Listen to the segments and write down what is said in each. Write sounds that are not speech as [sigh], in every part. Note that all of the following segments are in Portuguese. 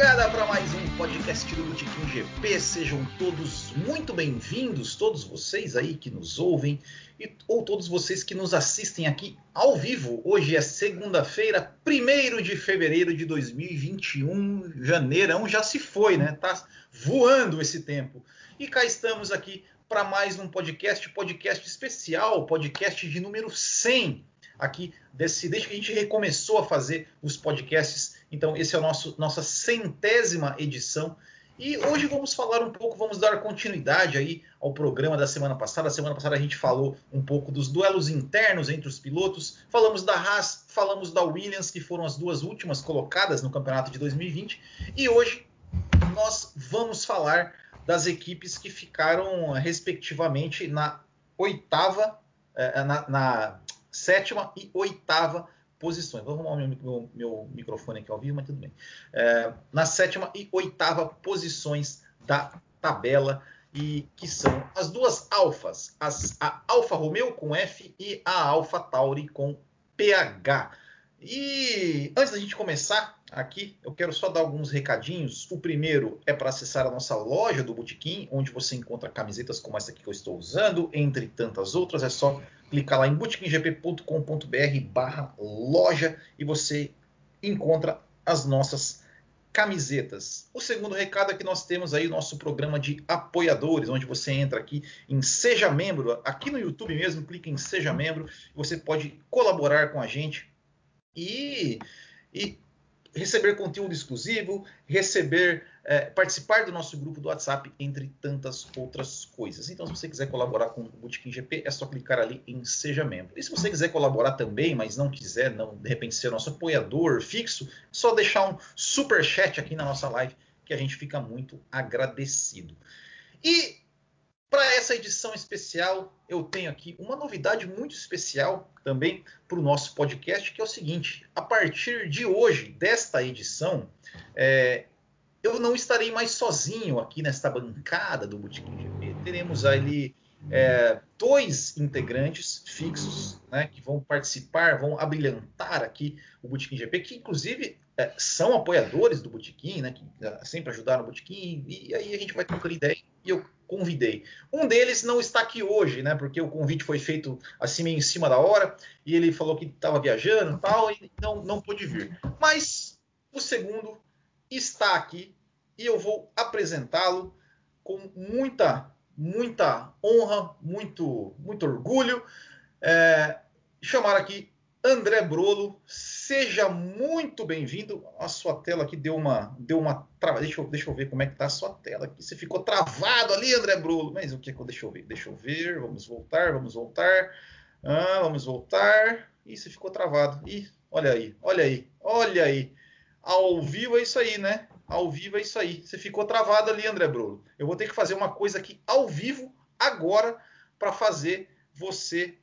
largada para mais um podcast do Botequim GP. Sejam todos muito bem-vindos, todos vocês aí que nos ouvem e, ou todos vocês que nos assistem aqui ao vivo. Hoje é segunda-feira, 1 de fevereiro de 2021. Janeirão já se foi, né? Tá voando esse tempo. E cá estamos aqui para mais um podcast, podcast especial, podcast de número 100 aqui desse, desde que a gente recomeçou a fazer os podcasts. Então, esse é o nosso nossa centésima edição. E hoje vamos falar um pouco, vamos dar continuidade aí ao programa da semana passada. A semana passada a gente falou um pouco dos duelos internos entre os pilotos, falamos da Haas, falamos da Williams, que foram as duas últimas colocadas no campeonato de 2020. E hoje nós vamos falar das equipes que ficaram respectivamente na oitava, eh, na, na sétima e oitava posições. Vou arrumar meu, meu, meu, microfone aqui ao vivo, mas tudo bem. É, na sétima e oitava posições da tabela, e que são as duas alfas, as, a Alfa Romeo com F e a Alfa Tauri com PH. E antes da gente começar aqui, eu quero só dar alguns recadinhos. O primeiro é para acessar a nossa loja do Botequim, onde você encontra camisetas como essa que eu estou usando, entre tantas outras. É só clicar lá em botequimgp.com.br barra loja e você encontra as nossas camisetas. O segundo recado é que nós temos aí o nosso programa de apoiadores, onde você entra aqui em Seja Membro, aqui no YouTube mesmo, clica em Seja Membro, você pode colaborar com a gente e, e receber conteúdo exclusivo, receber, é, participar do nosso grupo do WhatsApp, entre tantas outras coisas. Então, se você quiser colaborar com o Bootkin GP, é só clicar ali em Seja Membro. E se você quiser colaborar também, mas não quiser, não de repente ser nosso apoiador fixo, é só deixar um super chat aqui na nossa live, que a gente fica muito agradecido. E para essa edição especial, eu tenho aqui uma novidade muito especial também para o nosso podcast, que é o seguinte: a partir de hoje, desta edição, é, eu não estarei mais sozinho aqui nesta bancada do Botequim GP. Teremos ali é, dois integrantes fixos né, que vão participar, vão abrilhantar aqui o Botequim GP, que inclusive é, são apoiadores do Botequim, né, que é, sempre ajudaram o Botequim, e aí a gente vai trocando ideia e eu convidei. Um deles não está aqui hoje, né? Porque o convite foi feito assim meio em cima da hora e ele falou que estava viajando tal e não, não pôde vir. Mas o segundo está aqui e eu vou apresentá-lo com muita, muita honra, muito, muito orgulho. É, chamar aqui André Brolo, seja muito bem-vindo. A sua tela aqui deu uma, deu uma trava. Deixa eu, deixa eu ver como é que tá a sua tela aqui. Você ficou travado ali, André Brolo. Mas o que? Deixa eu ver, deixa eu ver. Vamos voltar, vamos voltar. Ah, vamos voltar. Ih, você ficou travado. Ih, olha aí, olha aí, olha aí. Ao vivo é isso aí, né? Ao vivo é isso aí. Você ficou travado ali, André Brolo. Eu vou ter que fazer uma coisa aqui ao vivo agora para fazer você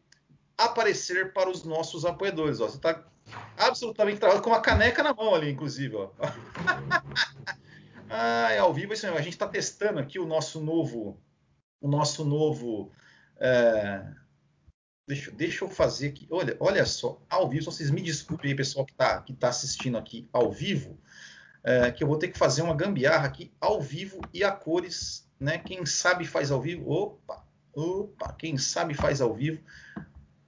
aparecer para os nossos apoiadores. Ó. Você está absolutamente travado com uma caneca na mão ali, inclusive. Ó. [laughs] ah, é ao vivo isso mesmo. A gente está testando aqui o nosso novo, o nosso novo. É... Deixa, deixa eu fazer aqui. Olha, olha só, ao vivo. Vocês me desculpem aí, pessoal que está que tá assistindo aqui ao vivo, é, que eu vou ter que fazer uma gambiarra aqui ao vivo e a cores, né? Quem sabe faz ao vivo. Opa, opa, quem sabe faz ao vivo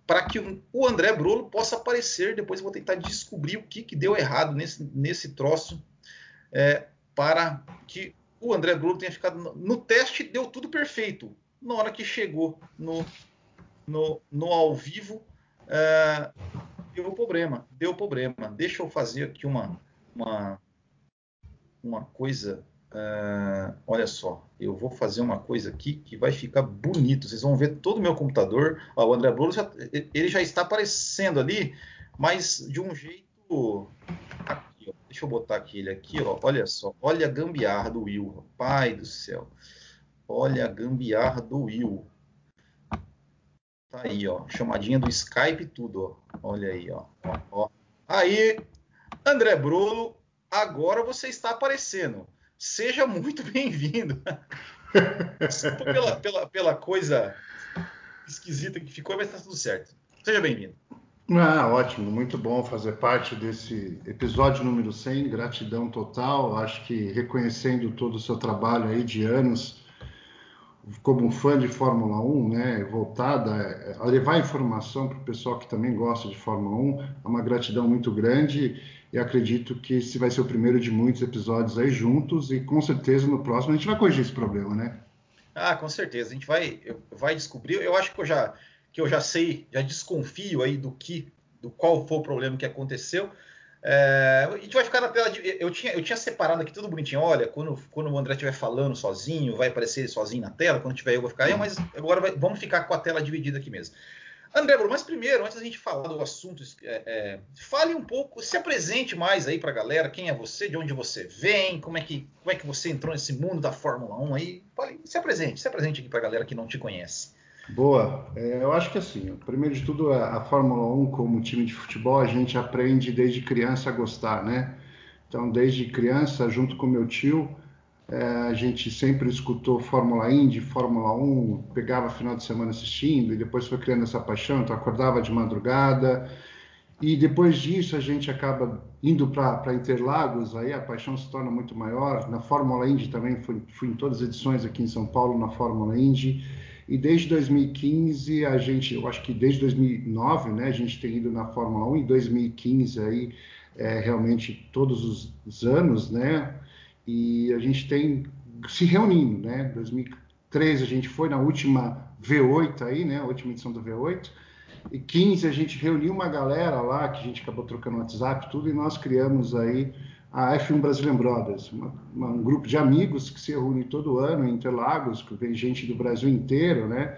para que o André Brolo possa aparecer. Depois vou tentar descobrir o que, que deu errado nesse, nesse troço é, para que o André Brolo tenha ficado. No, no, teste deu tudo perfeito. Na hora que chegou no, no, no ao vivo, é, deu problema. Deu problema. Deixa eu fazer aqui uma, uma, uma coisa Uh, olha só, eu vou fazer uma coisa aqui que vai ficar bonito. Vocês vão ver todo o meu computador. O André Bruno já, ele já está aparecendo ali, mas de um jeito. Aqui, ó. Deixa eu botar aqui ele aqui, ó. Olha só, olha a gambiarra do Will, pai do céu. Olha a gambiarra do Will. Tá aí, ó, chamadinha do Skype tudo, ó. Olha aí, ó, ó. Aí, André Bruno, agora você está aparecendo seja muito [laughs] bem-vindo. Desculpa [laughs] pela, pela, pela coisa esquisita que ficou, mas está tudo certo. Seja bem-vindo. Ah, ótimo, muito bom fazer parte desse episódio número 100, gratidão total, acho que reconhecendo todo o seu trabalho aí de anos como um fã de Fórmula 1, né, voltada a levar informação para o pessoal que também gosta de Fórmula 1, é uma gratidão muito grande e acredito que esse vai ser o primeiro de muitos episódios aí juntos e com certeza no próximo a gente vai corrigir esse problema, né? Ah, com certeza, a gente vai, vai descobrir, eu acho que eu já que eu já sei, já desconfio aí do que, do qual foi o problema que aconteceu. É, a gente vai ficar na tela de. Eu tinha, eu tinha separado aqui tudo bonitinho. Olha, quando, quando o André estiver falando sozinho, vai aparecer sozinho na tela. Quando tiver eu, vou ficar aí. Mas agora vai, vamos ficar com a tela dividida aqui mesmo. André, mas primeiro, antes da gente falar do assunto, é, é, fale um pouco, se apresente mais aí para a galera. Quem é você, de onde você vem, como é, que, como é que você entrou nesse mundo da Fórmula 1 aí. Fale, se apresente, se apresente aqui para a galera que não te conhece. Boa. É, eu acho que assim, primeiro de tudo, a, a, Fórmula 1 como time de futebol, a gente aprende desde criança a gostar, né? Então, desde criança, junto com meu tio, é, a gente sempre escutou Fórmula Indy, Fórmula 1, pegava final de semana assistindo e depois foi criando essa paixão, então acordava de madrugada. E depois disso a gente acaba indo para Interlagos, aí a paixão se torna muito maior. Na Fórmula Indy também fui, fui em todas as edições aqui em São Paulo na Fórmula Indy. E desde 2015, a gente, eu acho que desde 2009, né, a gente tem ido na Fórmula 1, em 2015 aí, é, realmente todos os, os anos, né, e a gente tem se reunindo, né, 2013 a gente foi na última V8 aí, né, a última edição do V8, e 15 a gente reuniu uma galera lá, que a gente acabou trocando WhatsApp tudo, e nós criamos aí a F1 Brazilian Brothers, uma, uma, um grupo de amigos que se reúne todo ano em Interlagos, que vem gente do Brasil inteiro, né?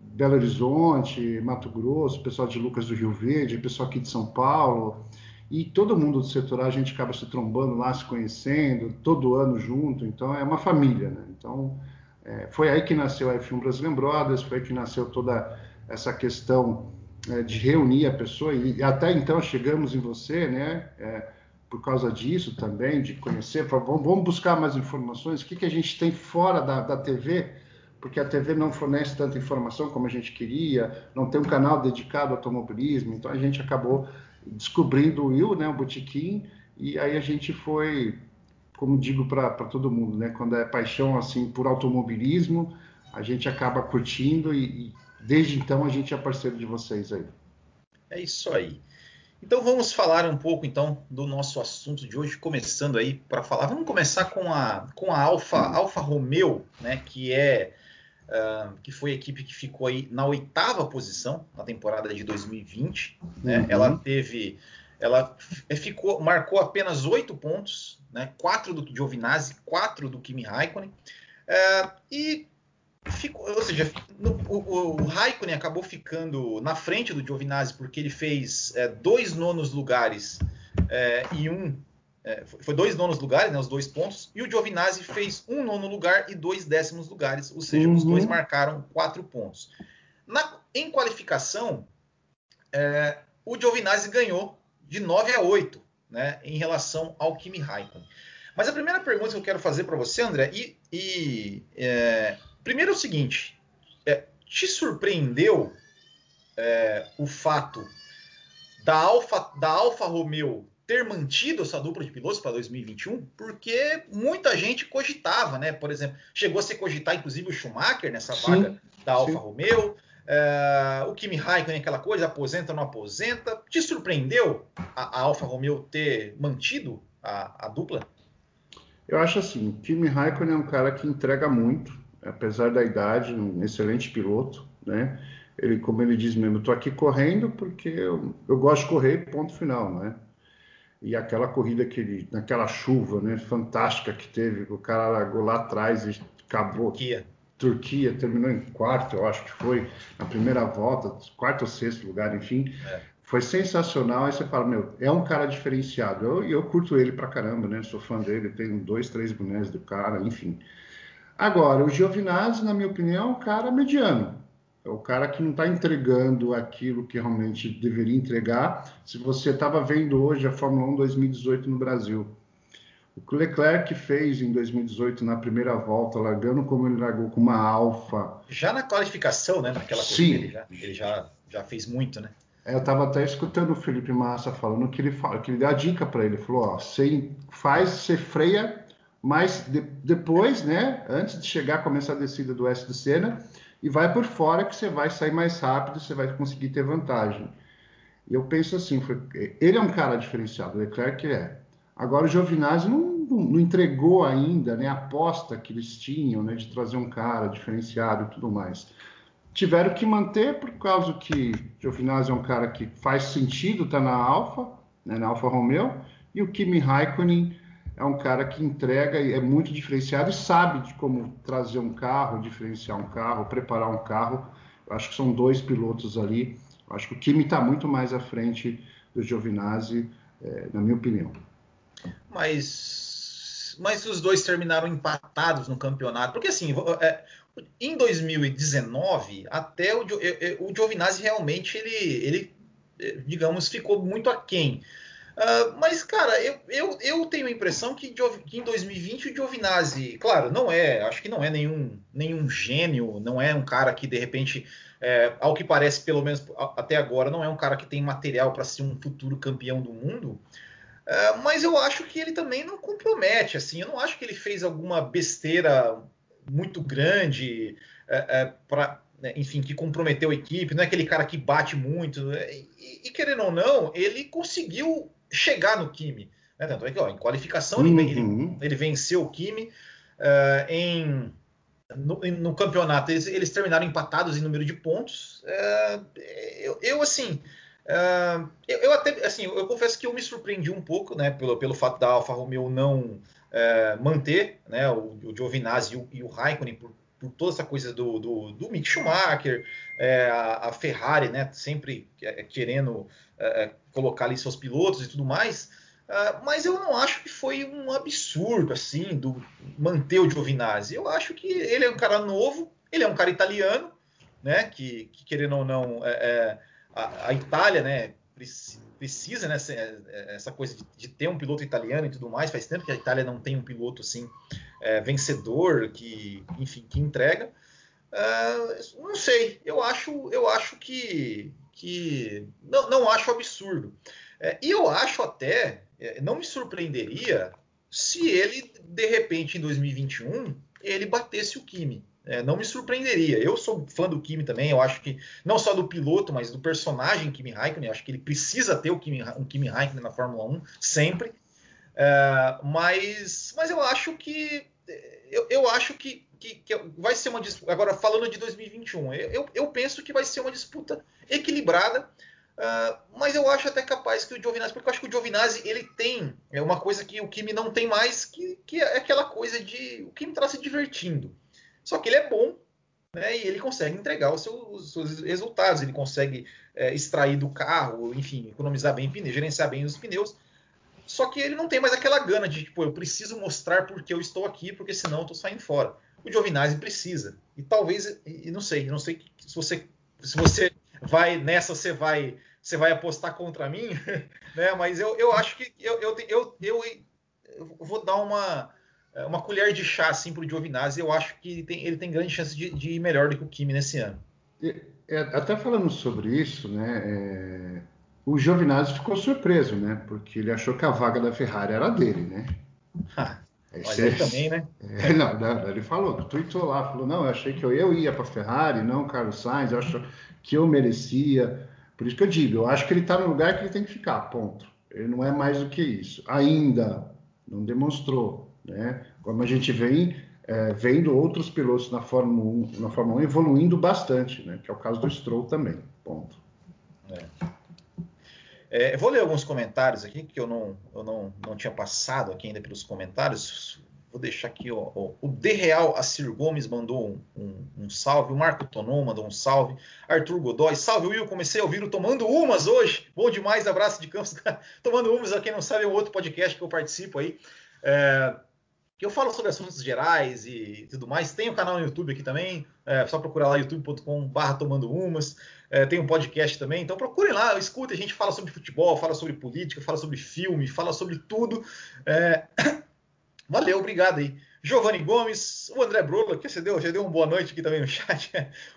Belo Horizonte, Mato Grosso, pessoal de Lucas do Rio Verde, pessoal aqui de São Paulo, e todo mundo do setor a gente acaba se trombando lá, se conhecendo, todo ano junto, então é uma família, né? Então é, foi aí que nasceu a F1 Brazilian Brothers, foi aí que nasceu toda essa questão é, de reunir a pessoa, e, e, até então chegamos em você, né? É, por causa disso também, de conhecer, vamos buscar mais informações, o que, que a gente tem fora da, da TV, porque a TV não fornece tanta informação como a gente queria, não tem um canal dedicado ao automobilismo, então a gente acabou descobrindo o Will, né, o Botequim, e aí a gente foi, como digo para todo mundo, né, quando é paixão assim por automobilismo, a gente acaba curtindo e, e desde então a gente é parceiro de vocês aí. É isso aí. Então vamos falar um pouco então do nosso assunto de hoje, começando aí para falar. Vamos começar com a com a Alfa Alfa Romeo, né, que é uh, que foi a equipe que ficou aí na oitava posição na temporada de 2020. Né? Uhum. Ela teve, ela ficou, marcou apenas oito pontos, né? Quatro do Giovinazzi, quatro do Kimi Raikkonen. Uh, e ficou, ou seja, no, o, o Raikkonen acabou ficando na frente do Giovinazzi porque ele fez é, dois nonos lugares é, e um é, foi dois nonos lugares, né, os dois pontos, e o Giovinazzi fez um nono lugar e dois décimos lugares, ou seja, uhum. os dois uhum. marcaram quatro pontos. Na, em qualificação, é, o Giovinazzi ganhou de 9 a 8 né, em relação ao Kimi Raikkonen. Mas a primeira pergunta que eu quero fazer para você, André, e, e é, Primeiro é o seguinte: é, te surpreendeu é, o fato da Alfa, da Alfa Romeo ter mantido essa dupla de pilotos para 2021? Porque muita gente cogitava, né? Por exemplo, chegou a ser cogitar inclusive o Schumacher nessa sim, vaga da Alfa sim. Romeo. É, o Kimi Raikkonen, aquela coisa, aposenta ou não aposenta. Te surpreendeu a, a Alfa Romeo ter mantido a, a dupla? Eu acho assim, o Kimi Raikkonen é um cara que entrega muito, apesar da idade, um excelente piloto, né? Ele, como ele diz mesmo, estou aqui correndo porque eu, eu, gosto de correr, ponto final, né? E aquela corrida que ele, naquela chuva, né, fantástica que teve, o cara largou lá atrás e acabou. Turquia. Turquia terminou em quarto, eu acho que foi na primeira volta, quarto ou sexto lugar, enfim. É. Foi sensacional. Aí você fala, meu, é um cara diferenciado. E eu, eu curto ele pra caramba, né? Sou fã dele, tenho dois, três bonés do cara, enfim. Agora, o Giovinazzi, na minha opinião, é um cara mediano. É o cara que não está entregando aquilo que realmente deveria entregar. Se você estava vendo hoje a Fórmula 1 2018 no Brasil, o que o Leclerc fez em 2018 na primeira volta, largando como ele largou com uma Alfa. Já na qualificação, né? Naquela Sim. ele, já, ele já, já fez muito, né? É, eu estava até escutando o Felipe Massa falando que ele, que ele dá a dica para ele. Ele falou: ó, você faz, você freia, mas de, depois, né, antes de chegar, começar a descida do S do Senna, e vai por fora que você vai sair mais rápido, você vai conseguir ter vantagem. E eu penso assim: ele é um cara diferenciado, o Leclerc é. Agora o Giovinazzi não, não, não, entregou ainda né, a aposta que eles tinham né, de trazer um cara diferenciado e tudo mais tiveram que manter por causa que Giovinazzi é um cara que faz sentido tá na Alfa, né, na Alfa Romeo, e o Kimi Raikkonen é um cara que entrega e é muito diferenciado e sabe de como trazer um carro, diferenciar um carro, preparar um carro. Eu acho que são dois pilotos ali. Eu acho que o Kimi está muito mais à frente do Giovinazzi, é, na minha opinião. Mas, mas os dois terminaram empatados no campeonato, porque assim, é, em 2019, até o, o Giovinazzi realmente ele, ele, digamos, ficou muito aquém. Uh, mas, cara, eu, eu, eu tenho a impressão que, que, em 2020 o Giovinazzi, claro, não é, acho que não é nenhum, nenhum gênio, não é um cara que, de repente, é, ao que parece, pelo menos até agora, não é um cara que tem material para ser um futuro campeão do mundo. Uh, mas eu acho que ele também não compromete, assim, eu não acho que ele fez alguma besteira muito grande, é, é, para né, enfim, que comprometeu a equipe, não é aquele cara que bate muito. E, e querendo ou não, ele conseguiu chegar no Kimi. Né? Tanto é que ó, em qualificação uhum. ele, ele, ele, venceu o Kimi. Uh, em, no, no, campeonato eles, eles, terminaram empatados em número de pontos. Uh, eu, eu, assim. Uh, eu, eu, até assim, eu confesso que eu me surpreendi um pouco, né, pelo, pelo fato da Alfa Romeo não é, manter né, o, o Giovinazzi e o, e o Raikkonen por, por, toda essa coisa do, do, do Mick Schumacher, é, a, a, Ferrari né, sempre querendo é, é, colocar ali seus pilotos e tudo mais. Uh, mas eu não acho que foi um absurdo assim do manter o Giovinazzi. Eu acho que ele é um cara novo, ele é um cara italiano, né? Que, que querendo ou não, é, é, a, a, Itália, né? Precisa, né, essa coisa de, ter um piloto italiano e tudo mais. Faz tempo que a Itália não tem um piloto assim é, vencedor, que, enfim, que entrega. Uh, não sei, eu acho, eu acho que, que não, não acho absurdo. É, e eu acho até, é, não me surpreenderia se ele, de repente, em 2021, ele batesse o Kimi. É, não me surpreenderia. Eu sou fã do Kimi também. Eu acho que não só do piloto, mas do personagem Kimi Raikkonen. Eu acho que ele precisa ter o Kimi, um Kimi Raikkonen na Fórmula 1 sempre. É, mas, mas eu acho que eu, eu acho que, que, que, vai ser uma disputa. Agora falando de 2021, eu, eu penso que vai ser uma disputa equilibrada. Uh, mas eu acho até capaz que o Giovinazzi, porque eu acho que o Giovinazzi ele tem é uma coisa que o Kimi não tem mais, que, que é aquela coisa de o Kimi está se divertindo. Só que ele é bom né, e ele consegue entregar os seus, os seus resultados, ele consegue é, extrair do carro, enfim, economizar bem pneus, gerenciar bem os pneus. Só que ele não tem mais aquela gana de, tipo, eu preciso mostrar porque eu estou aqui, porque senão eu estou saindo fora. O Giovinazzi precisa. E talvez, e não sei, não sei se você, se você vai nessa, você vai, você vai apostar contra mim, [laughs] né? Mas eu, eu acho que eu, eu, eu, eu, eu vou dar uma uma colher de chá assim, para o Giovinazzi. Eu acho que ele tem, ele tem grande chance de, de, ir melhor do que o Kimi nesse ano. É, até falando sobre isso, né, é, o Giovinazzi ficou surpreso, né, porque ele achou que a vaga da Ferrari era dele, né? [laughs] Ah, Mas ele também, né? [laughs] É, não, não, ele falou, tweetou lá, falou, não, eu achei que eu, eu ia para a Ferrari, não Carlos Sainz, eu acho que eu merecia. Por isso que eu digo, eu acho que ele está no lugar que ele tem que ficar, ponto. Ele não é mais do que isso. Ainda não demonstrou. Né? Como a gente vem é, vendo outros pilotos na Fórmula 1, na Fórmula 1 evoluindo bastante, né? que é o caso do Stroll também. Ponto. É. É, vou ler alguns comentários aqui que eu não, eu não, não tinha passado aqui ainda pelos comentários. Vou deixar aqui ó, ó, o De Real Assir Gomes mandou um, um, um, salve, o Marco Tonon mandou um salve, Arthur Godoy, salve Will, comecei a ouvir o Tomando Umas hoje, bom demais, abraço de Campos. [laughs] Tomando Umas, quem não sabe, é um outro podcast que eu participo aí. É, que eu falo sobre assuntos gerais e tudo mais. Tem o um canal no YouTube aqui também, é só procurar lá youtube.com/barra tomando umas. É, tem um podcast também, então procurem lá, escutem. A gente fala sobre futebol, fala sobre política, fala sobre filme, fala sobre tudo. É... [coughs] Valeu, obrigado aí. Giovanni Gomes, o André Brola, que você deu, já deu uma boa noite aqui também no [laughs] chat.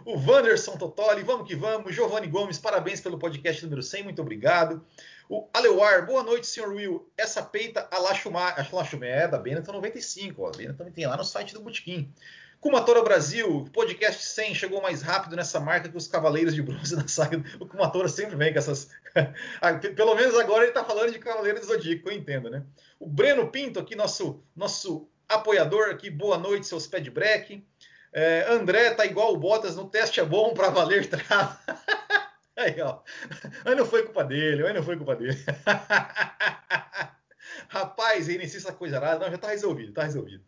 O Wanderson Totoli, vamos que vamos. Giovanni Gomes, parabéns pelo podcast número 100, muito obrigado. O Aleuar, boa noite, senhor Will. Essa peita a La Chumé, é da Benetton 95, ó. A Benetton também tem lá no site do Botequim. Kumatora Brasil, podcast 100 chegou mais rápido nessa marca que os Cavaleiros de Bronze [laughs] da saga. O Kumatora sempre vem com essas. [laughs] Ah, pelo menos agora ele está falando de Cavaleiros do Zodíaco, eu entendo, né? O Breno Pinto, aqui, nosso, nosso apoiador aqui, boa noite, seus pé de break. É, André tá igual o Bottas, no teste é bom para valer trava. [laughs] aí, ó. Aí não foi culpa dele, aí não foi culpa dele. [laughs] Rapaz, aí nem essa coisa nada. Não, já tá resolvido, tá resolvido.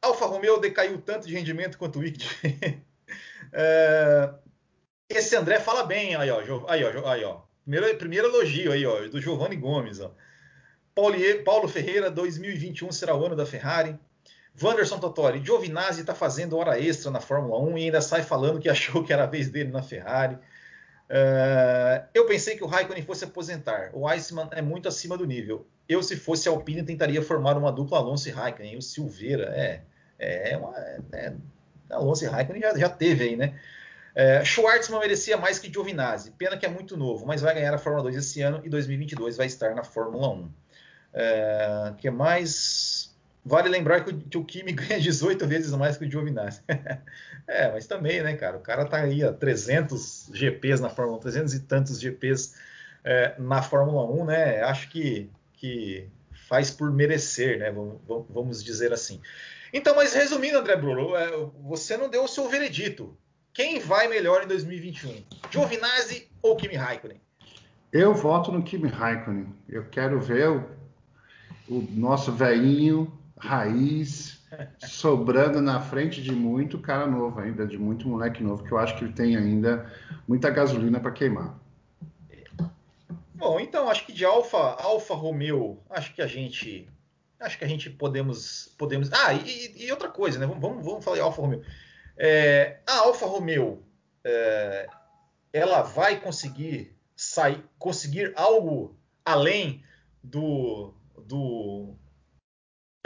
Alfa Romeo decaiu tanto de rendimento quanto o Wicked. [laughs] é, esse André fala bem, aí, ó. Aí, ó, aí, ó. Primeiro, primeiro elogio aí, ó, do Giovanni Gomes, ó. Paulo Ferreira, 2021 será o ano da Ferrari. Wanderson Totori, Giovinazzi está fazendo hora extra na Fórmula 1 e ainda sai falando que achou que era a vez dele na Ferrari. Uh, eu pensei que o Raikkonen fosse aposentar. O Iceman é muito acima do nível. Eu, se fosse Alpine, tentaria formar uma dupla Alonso e Raikkonen. O Silveira, é. É, uma, é Alonso e Raikkonen já, já teve aí, né? É, Schwartzman merecia mais que Giovinazzi. Pena que é muito novo, mas vai ganhar a Fórmula 2 esse ano e 2022 vai estar na Fórmula 1. É, que mais? Vale lembrar que o, Kimi [laughs] ganha 18 vezes mais que o Giovinazzi. [laughs] é, mas também, né, cara? O cara tá aí a 300 GPs na Fórmula 1, 300 e tantos GPs é, na Fórmula 1, né? Acho que, que faz por merecer, né? Vamos, vamos dizer assim. Então, mas resumindo, André Bruno, é, você não deu o seu veredito. Quem vai melhor em 2021? Giovinazzi ou Kimi Raikkonen? Eu voto no Kimi Raikkonen. Eu quero ver o o nosso velhinho, raiz, sobrando na frente de muito cara novo ainda, de muito moleque novo, que eu acho que tem ainda muita gasolina para queimar. Bom, então acho que de Alfa, Alfa Romeo, acho que a gente, acho que a gente podemos, podemos. Ah, e, e outra coisa, né? Vamos, vamos falar de Alfa Romeo. É, a Alfa Romeo, é, ela vai conseguir sair, conseguir algo além do do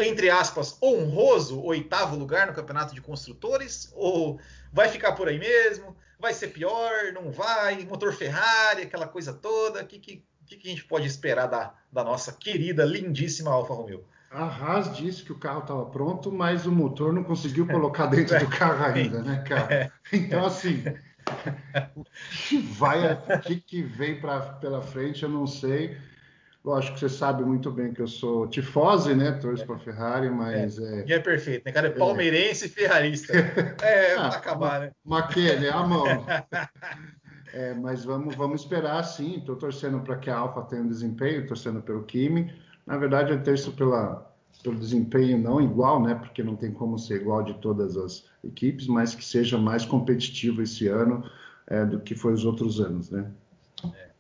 entre aspas, honroso oitavo lugar no campeonato de construtores? Ou vai ficar por aí mesmo? Vai ser pior? Não vai? Motor Ferrari, aquela coisa toda? O que, que, que, a gente pode esperar da, da nossa querida, lindíssima Alfa Romeo? A Haas disse que o carro estava pronto, mas o motor não conseguiu [laughs] colocar dentro do carro ainda, né, cara? Então, assim, [laughs] o que vai, o que, que vem pra, pela frente, eu não sei. Lógico que você sabe muito bem que eu sou tifose, né? Torço é. para Ferrari, mas. É, é... é perfeito, né, cara? É, é. palmeirense e ferrarista. É, [laughs] ah, acabar, né? Maquê, né? A mão. [laughs] é, mas vamos, vamos esperar sim. Estou torcendo para que a Alfa tenha um desempenho, torcendo pelo Kimi. Na verdade, eu torço pela, pelo desempenho não igual, né? Porque não tem como ser igual de todas as equipes, mas que seja mais competitivo esse ano é, do que foi os outros anos, né? É.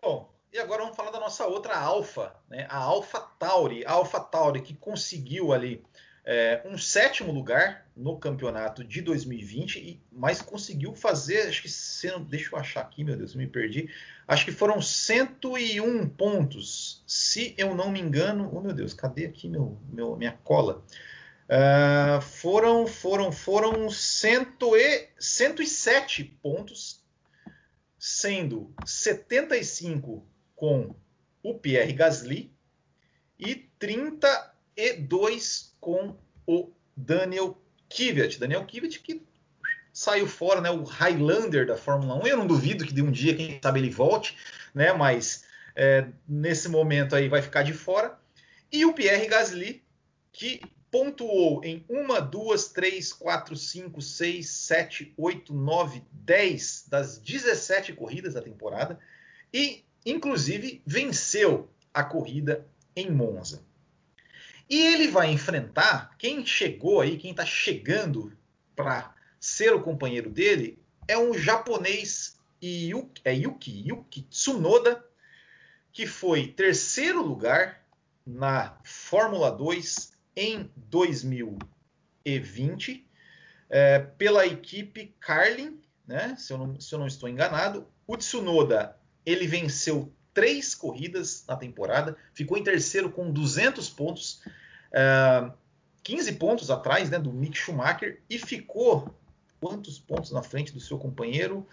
Bom, e agora vamos falar da nossa outra Alfa, né? a Alfa Tauri. A Alfa Tauri que conseguiu ali é, um sétimo lugar no campeonato de 2020, mas conseguiu fazer, acho que, sendo, deixa eu achar aqui, meu Deus, eu me perdi, acho que foram 101 pontos, se eu não me engano, oh meu Deus, cadê aqui meu, meu minha cola? Uh, foram, foram, foram cento e, 107 pontos, sendo 75 com o Pierre Gasly e 32 com o Daniel Kvyat. Daniel Kvyat que saiu fora, né, o Highlander da Fórmula 1. Eu não duvido que de um dia, quem sabe, ele volte, né, mas é, nesse momento aí vai ficar de fora. E o Pierre Gasly, que pontuou em 1, 2, 3, 4, 5, 6, 7, 8, 9, 10 das 17 corridas da temporada e inclusive venceu a corrida em Monza. E ele vai enfrentar quem chegou aí, quem está chegando para ser o companheiro dele, é um japonês Yuki, é Yuki, Yuki Tsunoda, que foi terceiro lugar na Fórmula 2 em 2020 é, pela equipe Carlin, né, se, eu não, se eu não estou enganado. O Tsunoda ele venceu três corridas na temporada, ficou em terceiro com 200 pontos. é, 15 pontos atrás né, do Mick Schumacher e ficou quantos pontos na frente do seu companheiro?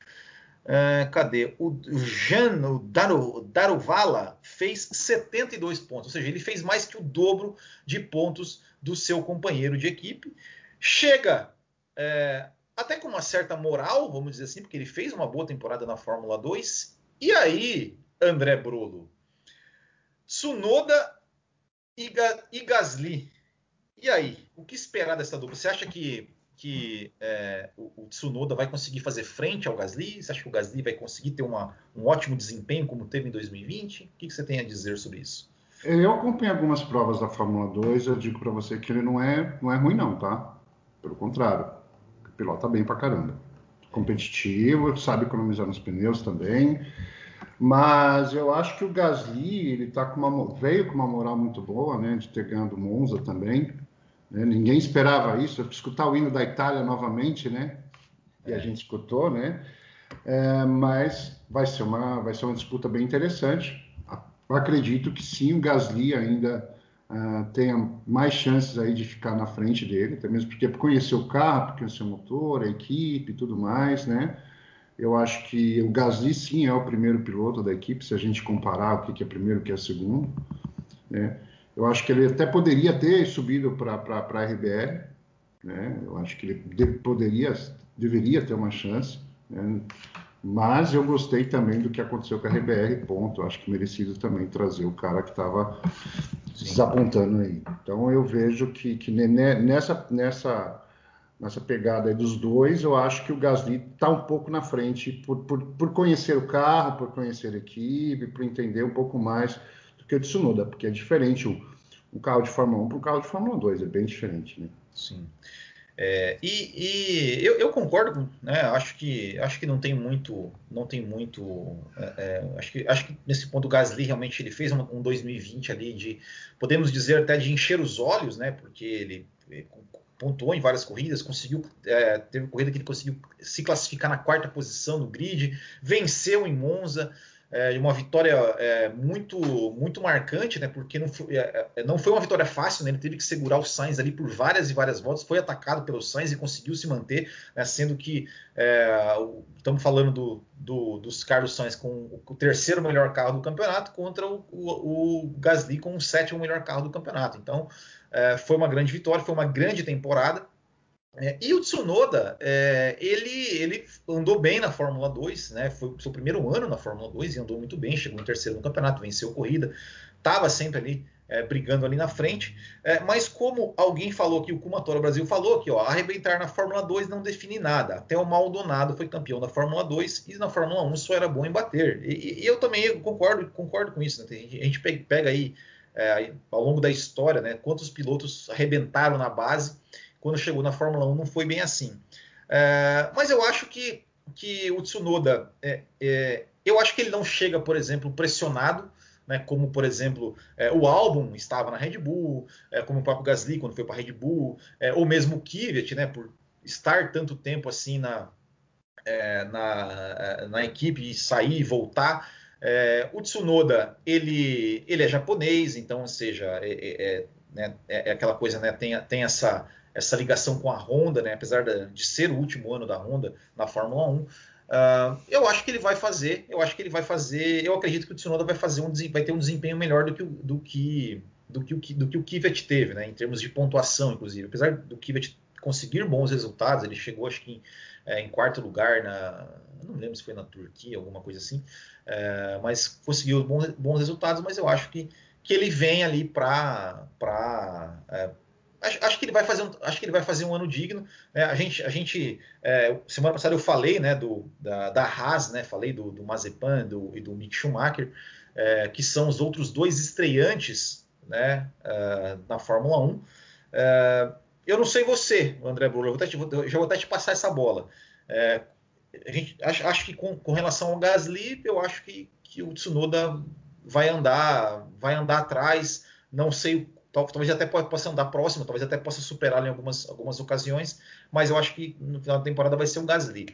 É, cadê? O Jean o Daru, Daruvala fez 72 pontos, ou seja, ele fez mais que o dobro de pontos do seu companheiro de equipe. Chega é, até com uma certa moral, vamos dizer assim, porque ele fez uma boa temporada na Fórmula 2. E aí, André Brolo? Tsunoda e, e Gasly. E aí, o que esperar dessa dupla? Você acha que que é, o, o, Tsunoda vai conseguir fazer frente ao Gasly? Você acha que o Gasly vai conseguir ter uma, um ótimo desempenho como teve em 2020? O que, que você tem a dizer sobre isso? Eu acompanho algumas provas da Fórmula 2, eu digo para você que ele não é, não é ruim não, tá? Pelo contrário, pilota bem pra caramba. Competitivo, sabe economizar nos pneus também. Mas eu acho que o Gasly, ele tá com uma, veio com uma moral muito boa, né? De ter ganhado Monza também. Né? Ninguém esperava isso. Escutar o hino da Itália novamente, né? E a gente escutou, né? É, mas vai ser, uma, vai ser uma disputa bem interessante. Acredito que sim, o Gasly ainda uh, tenha mais chances aí de ficar na frente dele, até mesmo porque conheceu o carro, conheceu o motor, a equipe e tudo mais, né? Eu acho que o Gasly sim é o primeiro piloto da equipe, se a gente comparar o que é primeiro o que é segundo, né? Eu acho que ele até poderia ter subido para a RBR, né? Eu acho que ele de, poderia, deveria ter uma chance, né? Mas eu gostei também do que aconteceu com a RBR, ponto. Acho que merecido também trazer o cara que estava desapontando aí. Então eu vejo que, que nessa, nessa, nessa pegada dos dois, eu acho que o Gasly está um pouco na frente por, por, por conhecer o carro, por conhecer a equipe, por entender um pouco mais que o Tsunoda, porque é diferente o, o carro de Fórmula 1 para o carro de Fórmula 2, é bem diferente, né? Sim. É, e, e eu, eu, concordo, né? Acho que acho que não tem muito, não tem muito. É, é acho que acho que nesse ponto o Gasly realmente ele fez um, um 2020 ali de, podemos dizer até de encher os olhos, né? Porque ele, ele pontuou em várias corridas, conseguiu é, teve corrida que ele conseguiu se classificar na quarta posição no grid, venceu em Monza é, uma vitória é, muito muito marcante, né? Porque não foi, é, é, não foi uma vitória fácil, né? Ele teve que segurar o Sainz ali por várias e várias voltas, foi atacado pelo Sainz e conseguiu se manter, né? sendo que é, estamos falando do, do, dos Carlos Sainz com o terceiro melhor carro do campeonato contra o, o, o Gasly com o sétimo melhor carro do campeonato. Então é, foi uma grande vitória, foi uma grande temporada. É, e o Tsunoda, é, ele, ele andou bem na Fórmula 2, né? Foi o seu primeiro ano na Fórmula 2 e andou muito bem, chegou em terceiro no campeonato, venceu corrida, estava sempre ali é, brigando ali na frente. É, mas como alguém falou que o Kumatora Brasil falou que ó, arrebentar na Fórmula 2 não define nada. Até o Maldonado foi campeão da Fórmula 2 e na Fórmula 1 só era bom em bater. E, e eu também concordo, concordo com isso. Né? A gente pega aí é, ao longo da história, né? Quantos pilotos arrebentaram na base quando chegou na Fórmula 1 não foi bem assim. É, mas eu acho que, que o Tsunoda, é, é, eu acho que ele não chega, por exemplo, pressionado, né, como por exemplo é, o álbum estava na Red Bull, é, como o próprio Gasly quando foi para a Red Bull, é, ou mesmo o Kvyat, né, por estar tanto tempo assim na, na, na equipe e sair e voltar. O Tsunoda, ele, ele é japonês, então, ou seja, é, né, aquela coisa, né, tem, tem essa, essa ligação com a Honda, né? apesar de ser o último ano da Honda na Fórmula 1. Uh, ah, eu acho que ele vai fazer, eu acho que ele vai fazer, eu acredito que o Tsunoda vai fazer um vai ter um desempenho melhor do que o, do que do que o, do que o Kvyat teve, né, em termos de pontuação, inclusive. Apesar do Kvyat conseguir bons resultados, ele chegou acho que em, é, em quarto lugar na, não lembro se foi na Turquia, alguma coisa assim, é, mas conseguiu bons, bons resultados, mas eu acho que, que ele vem ali para Acho, acho, que ele vai fazer um, acho que ele vai fazer um ano digno. Né? A gente, a gente é, semana passada eu falei né, do, da, da Haas, né? falei do, do Mazepan do, e do Mick Schumacher, é, que são os outros dois estreantes né, é, na Fórmula 1. É, eu não sei você, André Bruno, eu já vou até te passar essa bola. É, a gente, acho, acho que com, com, relação ao Gasly, eu acho que, que o Tsunoda vai andar, vai andar atrás. Não sei talvez até possa andar próximo, talvez até possa superar em algumas, algumas ocasiões, mas eu acho que no final da temporada vai ser um Gasly.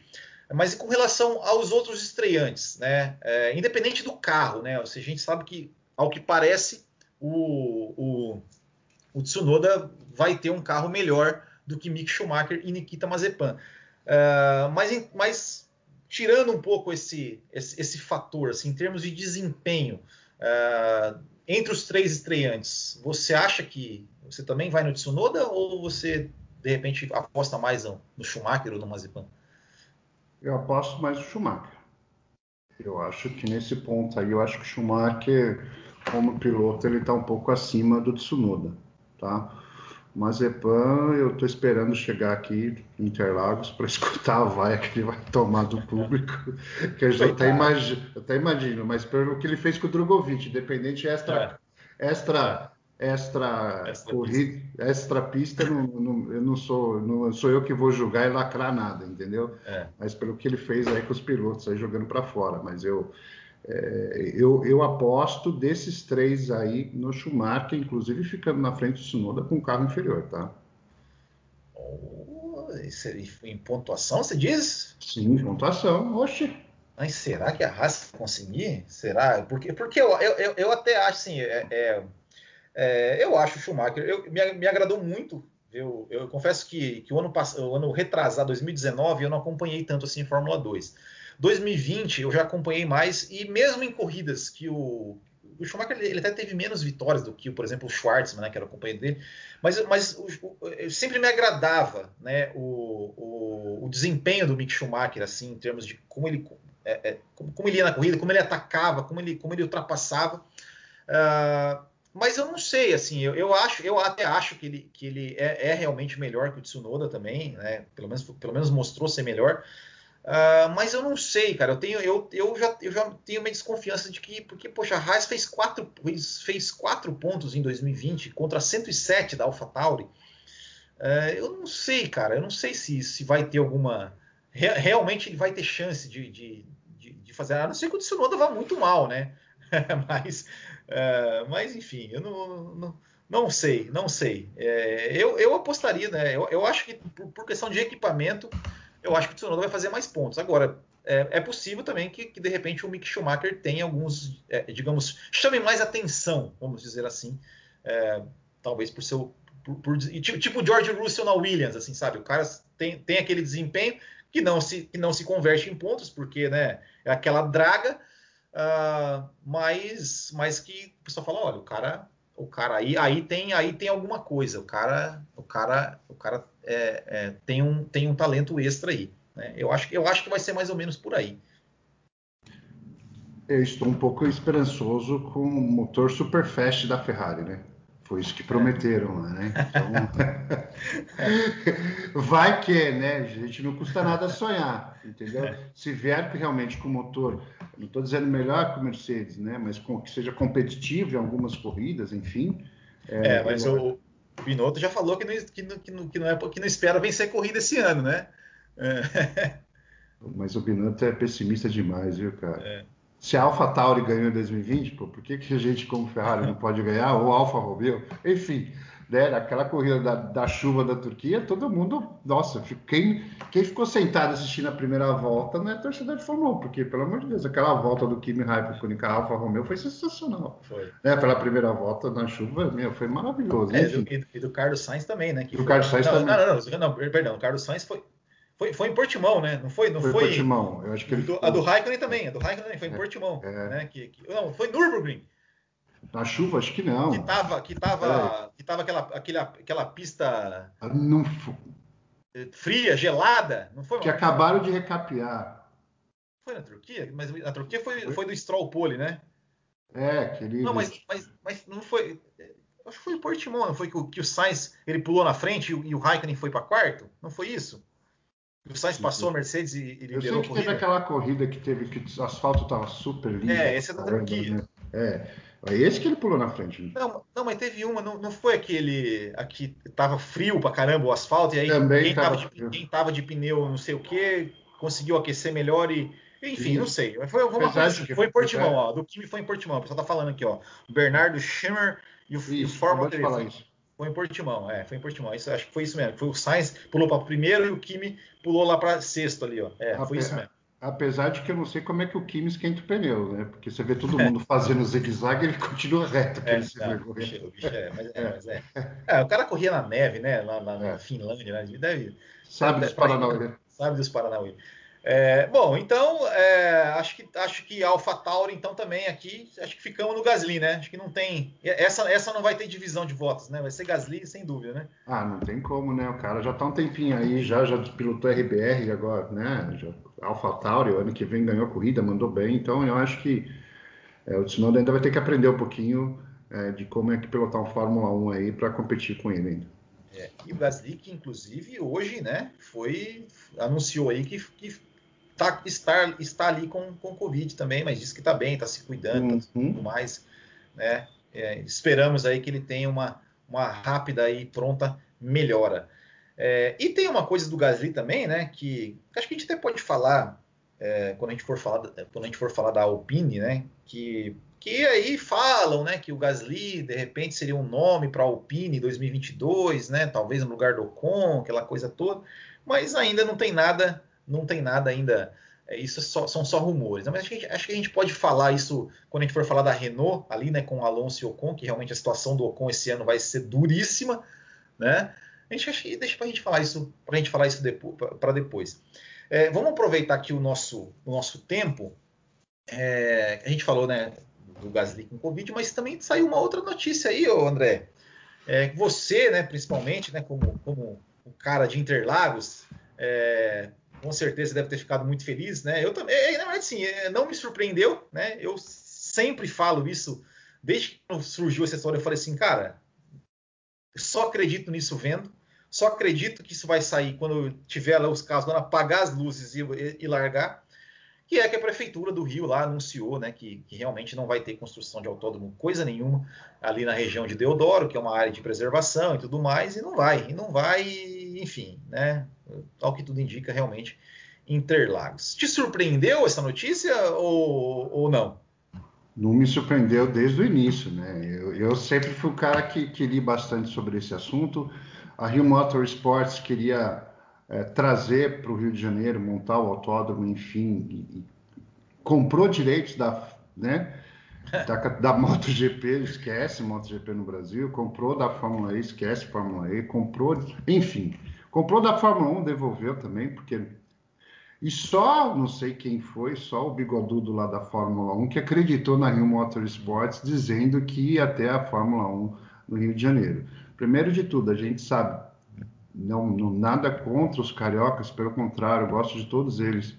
Mas com relação aos outros estreantes, né? É, independente do carro, né? Ou seja, a gente sabe que, ao que parece, o, o, o Tsunoda vai ter um carro melhor do que Mick Schumacher e Nikita Mazepan. Uh, mas, mas, tirando um pouco esse, esse, esse, fator, assim, em termos de desempenho, uh, entre os três estreantes, você acha que você também vai no Tsunoda ou você, de repente, aposta mais no Schumacher ou no Mazepan? Eu aposto mais no Schumacher. Eu acho que nesse ponto aí, eu acho que o Schumacher, como piloto, ele está um pouco acima do Tsunoda, tá? Mazepan, eu estou esperando chegar aqui em Interlagos para [laughs] escutar a vaia que ele vai tomar do público, que eu já até, imagino, até imagino, mas pelo que ele fez com o Drogovic, independente extra, é. extra, extra, extra corrida, pista. extra pista, não, não, eu não sou, não sou eu que vou julgar e lacrar nada, entendeu? É. Mas pelo que ele fez aí com os pilotos aí jogando para fora, mas eu é, eu, eu, aposto desses três aí no Schumacher, inclusive ficando na frente do Tsunoda com o carro inferior, tá? Oh, em pontuação, você diz? Sim, pontuação, oxe. Mas será que a Haas conseguir? Será? Porque, porque eu, eu, eu até acho assim, é, é, é, eu acho o Schumacher, eu, me, me agradou muito. Eu, eu confesso que, que o ano passado, o ano retrasado, 2019, eu não acompanhei tanto assim Fórmula 2. 2020 eu já acompanhei mais e mesmo em corridas que o o Schumacher ele, até teve menos vitórias do que, por exemplo, o Schwartzman, né, que era o companheiro dele, mas, mas o, o, sempre me agradava né, o, o, desempenho do Mick Schumacher, assim, em termos de como ele, é, é, como, como, ele ia na corrida, como ele atacava, como ele, como ele ultrapassava. Uh, mas eu não sei, assim, eu, eu, acho, eu até acho que ele, que ele é, é realmente melhor que o Tsunoda também, né? Pelo menos, pelo menos mostrou ser melhor. Uh, mas eu não sei, cara. Eu tenho, eu, eu, já, eu já tenho uma desconfiança de que, porque, poxa, a Haas fez quatro, fez quatro pontos em 2020 contra 107 da AlphaTauri. Uh, eu não sei, cara. Eu não sei se, se vai ter alguma. Re, realmente ele vai ter chance de, de, de, de, fazer. A não ser que o Tsunoda vá muito mal, né? [laughs] mas, uh, mas, enfim, eu não, não, não sei, não sei. É, eu, eu apostaria, né? Eu, eu acho que por, por questão de equipamento eu acho que o Tsunoda vai fazer mais pontos. Agora, é, é possível também que, que, de repente o Mick Schumacher tenha alguns, é, digamos, chame mais atenção, vamos dizer assim, é, talvez por seu por, por, tipo, tipo George Russell na Williams, assim, sabe? O cara tem, tem aquele desempenho que não se que não se converte em pontos, porque, né, é aquela draga, uh, mas mas que o pessoal fala, olha, o cara o cara aí, aí tem aí tem alguma coisa. O cara o cara o cara é, é, tem um tem um talento extra aí. Né? Eu acho eu acho que vai ser mais ou menos por aí. Eu estou um pouco esperançoso com o motor super fast da Ferrari, né? Foi isso que prometeram lá, né? Então, [laughs] vai que, né? A gente não custa nada sonhar, entendeu? Se vier realmente com motor, não estou dizendo melhor que o Mercedes, né? Mas com, que seja competitivo em algumas corridas, enfim. É, é mas eu... o Binotto já falou que não, que, não, que, não, que, não é, que não espera vencer corrida esse ano, né? É. [laughs] Mas o Binotto é pessimista demais, viu, cara? É. Se a Alpha Tauri ganhou em 2020, pô, por que, que a gente, como Ferrari, não pode ganhar? Ou Alfa Romeo? Enfim, né, naquela corrida da, da, chuva da Turquia, todo mundo, nossa, quem, quem ficou sentado assistindo a primeira volta não é torcedor de Fórmula 1, porque, pelo amor de Deus, aquela volta do Kimi Raikkonen com a Alfa Romeo foi sensacional. Foi. Né, pela primeira volta na chuva, meu, foi maravilhoso. É, e, do, e, do, Carlos Sainz também, né? Que do foi... Carlos Sainz não, também. Não, não, não, não, perdão, o Carlos Sainz foi, foi, foi em Portimão, né? Não foi? Não foi, foi Portimão. Eu acho que ele do, A do Raikkonen também. A do Raikkonen foi em é, Portimão. É. Né? Que, que, não, foi Nürburgring. Na chuva, acho que não. Que tava, que tava, é. que tava aquela, aquela, aquela pista ah, não, fria, gelada. Não foi? Que acabaram de recapear. Foi na Turquia? Mas na Turquia foi, foi? foi do Stroll Pole, né? É, aquele. Não, mas, mas, mas não foi. Acho que foi em Portimão, não foi que o, que o Sainz ele pulou na frente e, e o Raikkonen foi para quarto? Não foi isso? O Sainz passou a Mercedes e, e liderou Eu sei que teve aquela corrida que teve que o asfalto estava super lindo. É, esse é da Turquia. Né? É. É esse que ele pulou na frente. Né? Não, não, mas teve uma, não, não foi aquele aqui tava frio pra caramba o asfalto, e aí Também quem, tava, tava de, quem tava de pneu não sei o que, conseguiu aquecer melhor e. Enfim, Sim. não sei. Foi, foi, assim, foi em Portimão, ó. Do time foi em Portimão. O pessoal tá falando aqui, ó. O Bernardo Schimmer e o, isso, e o Fórmula 3. Falar isso. Foi em Portimão, é, foi em Portimão. Isso, acho que foi isso mesmo. Foi o Sainz pulou para primeiro e o Kimi pulou lá para sexto ali, ó. É, foi isso mesmo. Apesar de que eu não sei como é que o Kimi esquenta o pneu, né? Porque você vê todo mundo fazendo zigue-zague e ele continua reto. É, não, o bicho, o bicho é, mas, é, mas é. é, O cara corria na neve, né? Lá, lá na é. Finlândia, né? Deve, sabe dos Paranauê. Sabe dos Paranauê. É, bom, então é, acho que acho que Alpha Tauri então também aqui acho que ficamos no Gasly, né? Acho que não tem essa essa não vai ter divisão de votos, né? Vai ser Gasly sem dúvida, né? Ah, não tem como, né? O cara já tá um tempinho aí, já já pilotou RBR agora, né? Já, Alpha Tauri, o ano que vem ganhou a corrida, mandou bem, então eu acho que é, o Tsunoda ainda vai ter que aprender um pouquinho é, de como é que pilotar um Fórmula 1 aí para competir com ele ainda. É, e o Gasly que inclusive hoje, né? Foi anunciou aí que, que tá, está, está ali com, com Covid também, mas disse que está bem, está se cuidando, tá uhum. tudo mais. Né? É, esperamos aí que ele tenha uma, uma rápida e pronta melhora. É, e tem uma coisa do Gasly também, né? Que acho que a gente até pode falar é, quando a gente for falar quando a gente for falar da Alpine, né? Que que aí falam, né? Que o Gasly de repente seria um nome para a Alpine 2022, né? Talvez no lugar do Ocon, aquela coisa toda. Mas ainda não tem nada não tem nada ainda. É, isso é só, são só rumores. Né? Mas acho que, acho que, a gente pode falar isso quando a gente for falar da Renault, ali, né, com Alonso e Ocon, que realmente a situação do Ocon esse ano vai ser duríssima, né? A gente acha que deixa para a gente falar isso, para a gente falar isso para depois. É, vamos aproveitar aqui o nosso, o nosso tempo. É, a gente falou, né, do Gasly com Covid, mas também saiu uma outra notícia aí, ô André. É, você, né, principalmente, né, como, como um cara de Interlagos, é, com certeza deve ter ficado muito feliz, né? Eu também, é, na verdade, sim, é, não me surpreendeu, né? Eu sempre falo isso, desde que surgiu essa história, eu falei assim, cara, só acredito nisso vendo, só acredito que isso vai sair quando tiver lá os carros, quando apagar as luzes e, e, e largar que é que a prefeitura do Rio lá anunciou, né, que, que, realmente não vai ter construção de autódromo coisa nenhuma ali na região de Deodoro, que é uma área de preservação e tudo mais, e não vai, e não vai, enfim, né, ao que tudo indica realmente Interlagos. Te surpreendeu essa notícia ou, ou não? Não me surpreendeu desde o início, né? Eu, eu sempre fui o cara que, que li bastante sobre esse assunto. A Rio Motorsports queria é, trazer para o Rio de Janeiro, montar o autódromo, enfim, e, e comprou direitos da, né, da, da MotoGP, esquece MotoGP no Brasil, comprou da Fórmula E, esquece Fórmula E, comprou, enfim, comprou da Fórmula 1, devolveu também, porque e só, não sei quem foi, só o bigodudo lá da Fórmula 1 que acreditou na Rio Motorsports dizendo que ia até a Fórmula 1 no Rio de Janeiro. Primeiro de tudo, a gente sabe, não, não, nada contra os cariocas, pelo contrário, gosto de todos eles.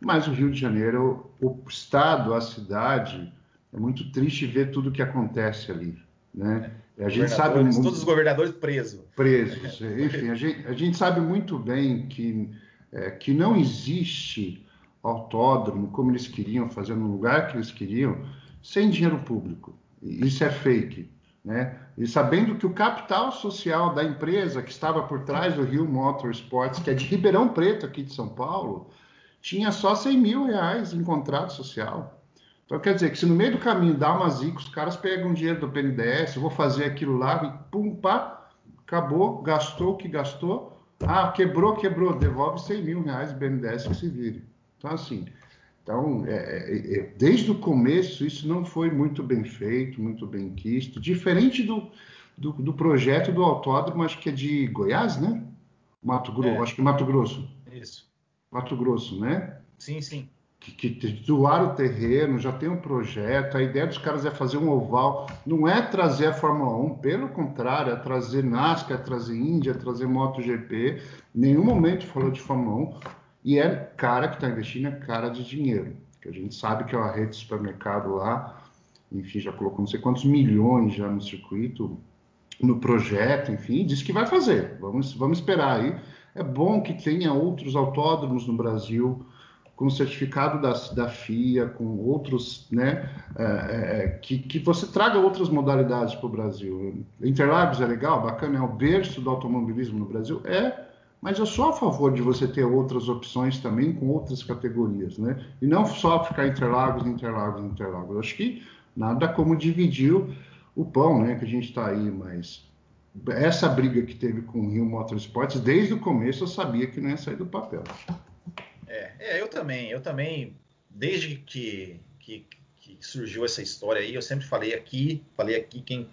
Mas o Rio de Janeiro, o estado, a cidade, é muito triste ver tudo o que acontece ali, né? A gente sabe muito, todos os governadores presos. Presos, enfim, a gente, a gente sabe muito bem que é, que não existe autódromo como eles queriam fazer no lugar que eles queriam sem dinheiro público. Isso é fake. Né? E sabendo que o capital social da empresa que estava por trás do Rio Motorsports, que é de Ribeirão Preto, aqui de São Paulo, tinha só 100 mil reais em contrato social. Então quer dizer que se no meio do caminho dá uma zica, os caras pegam dinheiro do BNDES, eu vou fazer aquilo lá, e pum, pá, acabou, gastou o que gastou, ah, quebrou, quebrou, devolve 100 mil reais do BNDES que se vire. Então assim, então, é, é, é, desde o começo, isso não foi muito bem feito, muito bem quisto, diferente do, do, do projeto do autódromo, acho que é de Goiás, né? Mato Grosso, é. acho que Mato Grosso. Isso. Mato Grosso, né? Sim, sim. Que, que doaram o terreno, já tem um projeto, a ideia dos caras é fazer um oval, não é trazer a Fórmula 1, pelo contrário, é trazer NASCAR, é trazer Índia, é trazer MotoGP. Nenhum momento falou de Fórmula 1 e é cara que está investindo, é cara de dinheiro. Que a gente sabe que é uma rede de supermercado lá, enfim, já colocou não sei quantos milhões já no circuito, no projeto, enfim, disse que vai fazer. Vamos, vamos esperar aí. É bom que tenha outros autódromos no Brasil com certificado da, da FIA, com outros, né, é, é, que, que você traga outras modalidades para o Brasil. Interlagos é legal, bacana, é o berço do automobilismo no Brasil, é mas eu sou a favor de você ter outras opções também com outras categorias, né? E não só ficar Interlagos, Interlagos, Interlagos. Eu acho que nada como dividir o pão, né? Que a gente está aí, mas essa briga que teve com o Rio Motorsports, desde o começo eu sabia que não ia sair do papel. É, é, eu também, eu também, desde que, que, que, surgiu essa história aí, eu sempre falei aqui, falei aqui, quem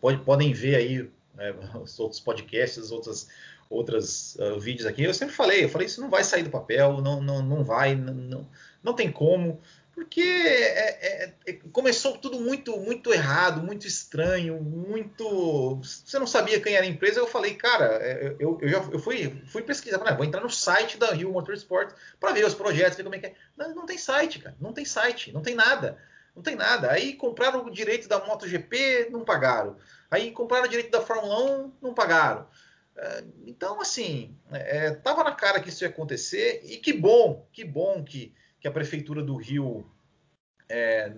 pode, podem ver aí é, [laughs] os outros podcasts, outras, outras uh, vídeos aqui, eu sempre falei, eu falei, isso não vai sair do papel, não, não, não vai, não, não, não tem como, porque é, é, é, começou tudo muito muito errado, muito estranho, muito. Você não sabia quem era a empresa. Eu falei, cara, é, eu, eu já eu fui, fui pesquisar, falei, ah, vou entrar no site da Rio Motorsport para ver os projetos, ver como é que é. Não, não tem site, cara, não tem site, não tem nada. Não tem nada. Aí compraram o direito da MotoGP, não pagaram. Aí compraram o direito da Fórmula 1, não pagaram. É, então, assim, é, tava na cara que isso ia acontecer e que bom, que bom que que a prefeitura do Rio é,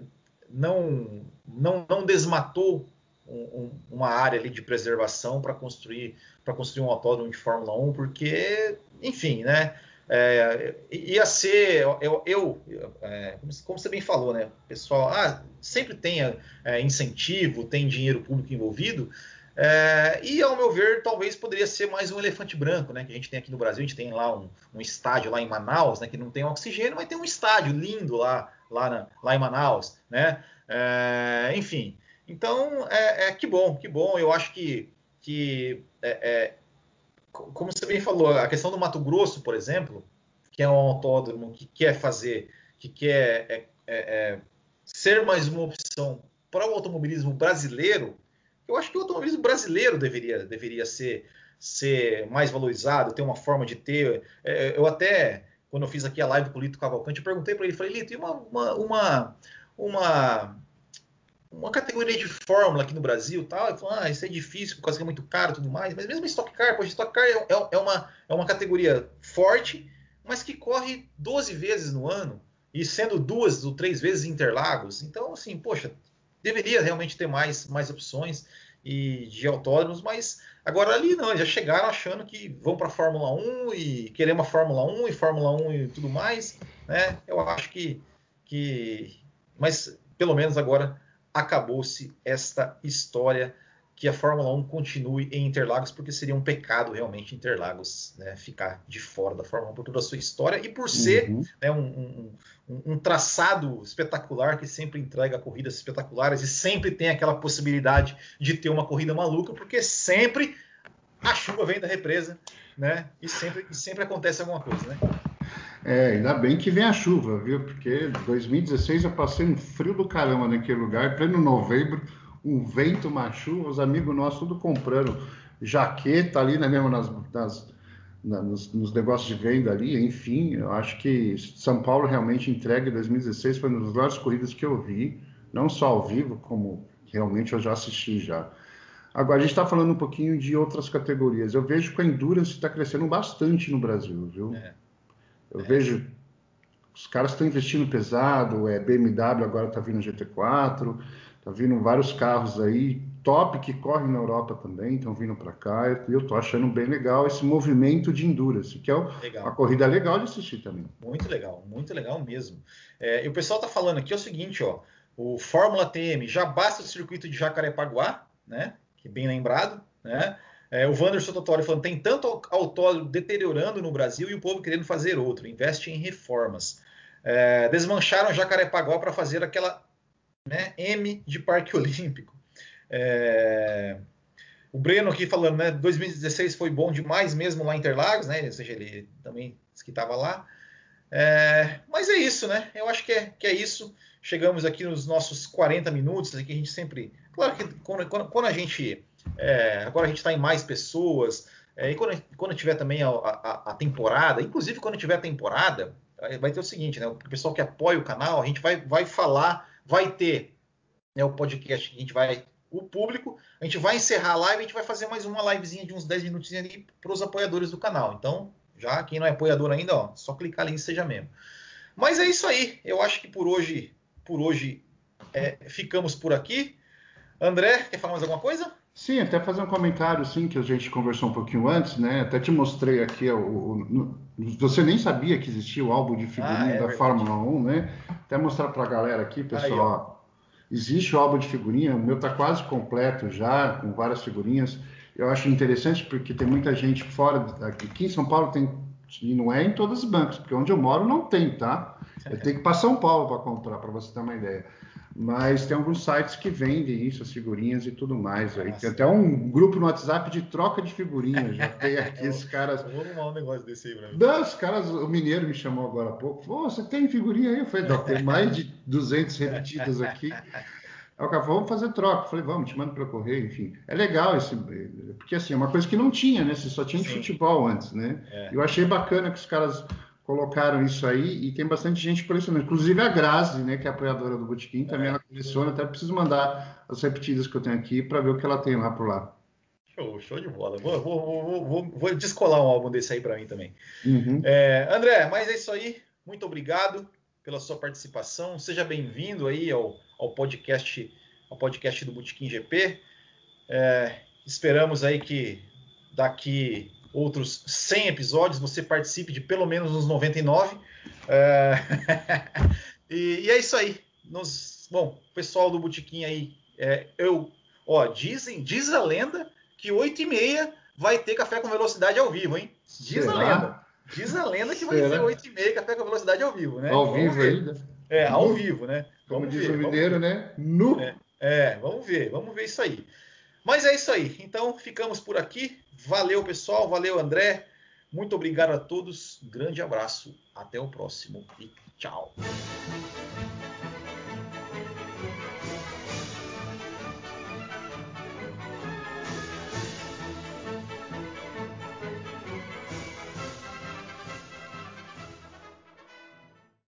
não, não, não desmatou um, um, uma área ali de preservação para construir para construir um autódromo de Fórmula 1, porque, enfim, né? É, ia ser, eu, eu é, como você bem falou, né? Pessoal, ah, sempre tem é, incentivo, tem dinheiro público envolvido, é, e ao meu ver, talvez poderia ser mais um elefante branco, né? Que a gente tem aqui no Brasil, a gente tem lá um, um estádio lá em Manaus, né? Que não tem oxigênio, mas tem um estádio lindo lá, lá, na, lá em Manaus, né? É, enfim, então é, é, que bom, que bom. Eu acho que, que é, é, como você bem falou, a questão do Mato Grosso, por exemplo, que é um autódromo que quer fazer, que quer é, ser mais uma opção para o automobilismo brasileiro eu acho que o automobilismo brasileiro deveria, deveria ser, ser mais valorizado, ter uma forma de ter. É, eu até, quando eu fiz aqui a live com o Lito Cavalcante, eu perguntei para ele, falei, Lito, e uma, uma, uma, uma, uma categoria de fórmula aqui no Brasil tal? Ele falou, ah, isso é difícil, por causa que é muito caro e tudo mais. Mas mesmo Stock Car, poxa, Stock Car é, é, é, uma, é uma categoria forte, mas que corre 12 vezes no ano, e sendo duas ou três vezes Interlagos. Então, assim, poxa, deveria realmente ter mais, mais opções e de autódromos, mas agora ali não, já chegaram achando que vão para a Fórmula 1 e querer uma Fórmula 1 e Fórmula 1 e tudo mais, né? Eu acho que, que mas pelo menos agora acabou-se esta história que a Fórmula 1 continue em Interlagos, porque seria um pecado realmente Interlagos né, ficar de fora da Fórmula 1 por toda a sua história e por ser uhum. né, um, um, um, traçado espetacular que sempre entrega corridas espetaculares e sempre tem aquela possibilidade de ter uma corrida maluca, porque sempre a chuva vem da represa né, e, sempre, e sempre acontece alguma coisa. Né? É, ainda bem que vem a chuva, viu? Porque 2016 eu passei um frio do caramba naquele lugar, pleno novembro um vento, uma chuva, os amigos nossos tudo comprando jaqueta ali, né, mesmo nas, nas na, nos, nos, negócios de venda ali, enfim, eu acho que São Paulo realmente entrega em 2016 foi uma das melhores corridas que eu vi, não só ao vivo, como realmente eu já assisti já. Agora, a gente está falando um pouquinho de outras categorias. Eu vejo que a Endurance está crescendo bastante no Brasil, viu? É. Eu é. vejo os caras estão investindo pesado, é BMW agora está vindo GT4, Tá vindo vários carros aí, top, que correm na Europa também, estão vindo para cá. E eu tô achando bem legal esse movimento de endurance, que é legal. uma corrida legal de assistir também. Muito legal, muito legal mesmo. É, e o pessoal tá falando aqui é o seguinte, ó, o Fórmula TM já basta o circuito de Jacarepaguá, né? Que bem lembrado, né? É, o Wanderson Totori falando, tem tanto autódromo deteriorando no Brasil e o povo querendo fazer outro, investe em reformas. É, desmancharam Jacarepaguá para fazer aquela né? M de Parque [laughs] Olímpico. É... O Breno aqui falando, né? 2016 foi bom demais mesmo lá em Interlagos, né? Ou seja, ele também disse que estava lá. É... Mas é isso, né? Eu acho que é, que é isso. Chegamos aqui nos nossos 40 minutos, aqui a gente sempre. Claro que quando, quando, quando a gente. É... agora a gente está em mais pessoas. É, e quando, quando tiver também a, a, a, temporada, inclusive quando tiver a temporada, vai ter o seguinte, né? O pessoal que apoia o canal, a gente vai, vai falar vai ter né, o podcast que a gente vai. O público, a gente vai encerrar a live, a gente vai fazer mais uma livezinha de uns 10 minutinhos ali para os apoiadores do canal. Então, já quem não é apoiador ainda, ó, só clicar ali em seja mesmo. Mas é isso aí. Eu acho que por hoje, por hoje é, ficamos por aqui. André, quer falar mais alguma coisa? Sim, até fazer um comentário, sim, que a gente conversou um pouquinho antes, né? Até te mostrei aqui, o, o, você nem sabia que existia o álbum de figurinha ah, é da verdade. Fórmula 1, né? Até mostrar para a galera aqui, pessoal. Aí, existe o álbum de figurinha, o meu está quase completo já, com várias figurinhas. Eu acho interessante porque tem muita gente fora, aqui em São Paulo tem E não é em todos os bancos, porque onde eu moro não tem, tá? Eu [laughs] tenho que ir para São Paulo para comprar, para você ter uma ideia. Mas tem alguns sites que vendem isso, as figurinhas e tudo mais. Aí. Tem até um grupo no WhatsApp de troca de figurinhas. Já tem [laughs] aqui os caras. Vou arrumar um negócio desse aí pra mim. Não, os caras, o mineiro me chamou agora há pouco. Você tem figurinha aí? Eu falei, não, tem mais de 200 repetidas aqui. Aí o cara falou, vamos fazer troca. Eu falei, vamos, te mando para correio, enfim. É legal esse. Porque assim, é uma coisa que não tinha, né? Você só tinha de futebol antes, né? É. Eu achei bacana que os caras colocaram isso aí e tem bastante gente colecionando. Inclusive a Grazi, né, que é apoiadora do Botequim, também é. ela coleciona. Até preciso mandar as repetidas que eu tenho aqui para ver o que ela tem lá por lá. Show, show de bola. Vou, vou, vou, vou descolar um álbum desse aí para mim também. Uhum. É, André, mas é isso aí. Muito obrigado pela sua participação. Seja bem-vindo aí ao, ao podcast ao podcast do Botequim GP. É, esperamos aí que daqui outros 100 episódios, você participe de pelo menos uns 99. É... [laughs] e, e, é isso aí. Nos... Bom, pessoal do Botequim aí, é, eu, ó, dizem, diz a lenda que 8 e meia vai ter café com velocidade ao vivo, hein? Diz Será? a lenda. Diz a lenda que vai Será? ser 8 e meia café com velocidade ao vivo, né? Ao vamos vivo ver. ainda? É, ao vivo, né? Como vamos diz ver, o mineiro, né? Nu. É, é, vamos ver, vamos ver isso aí. Mas é isso aí. Então ficamos por aqui. Valeu, pessoal. Valeu, André. Muito obrigado a todos. Grande abraço. Até o próximo e tchau.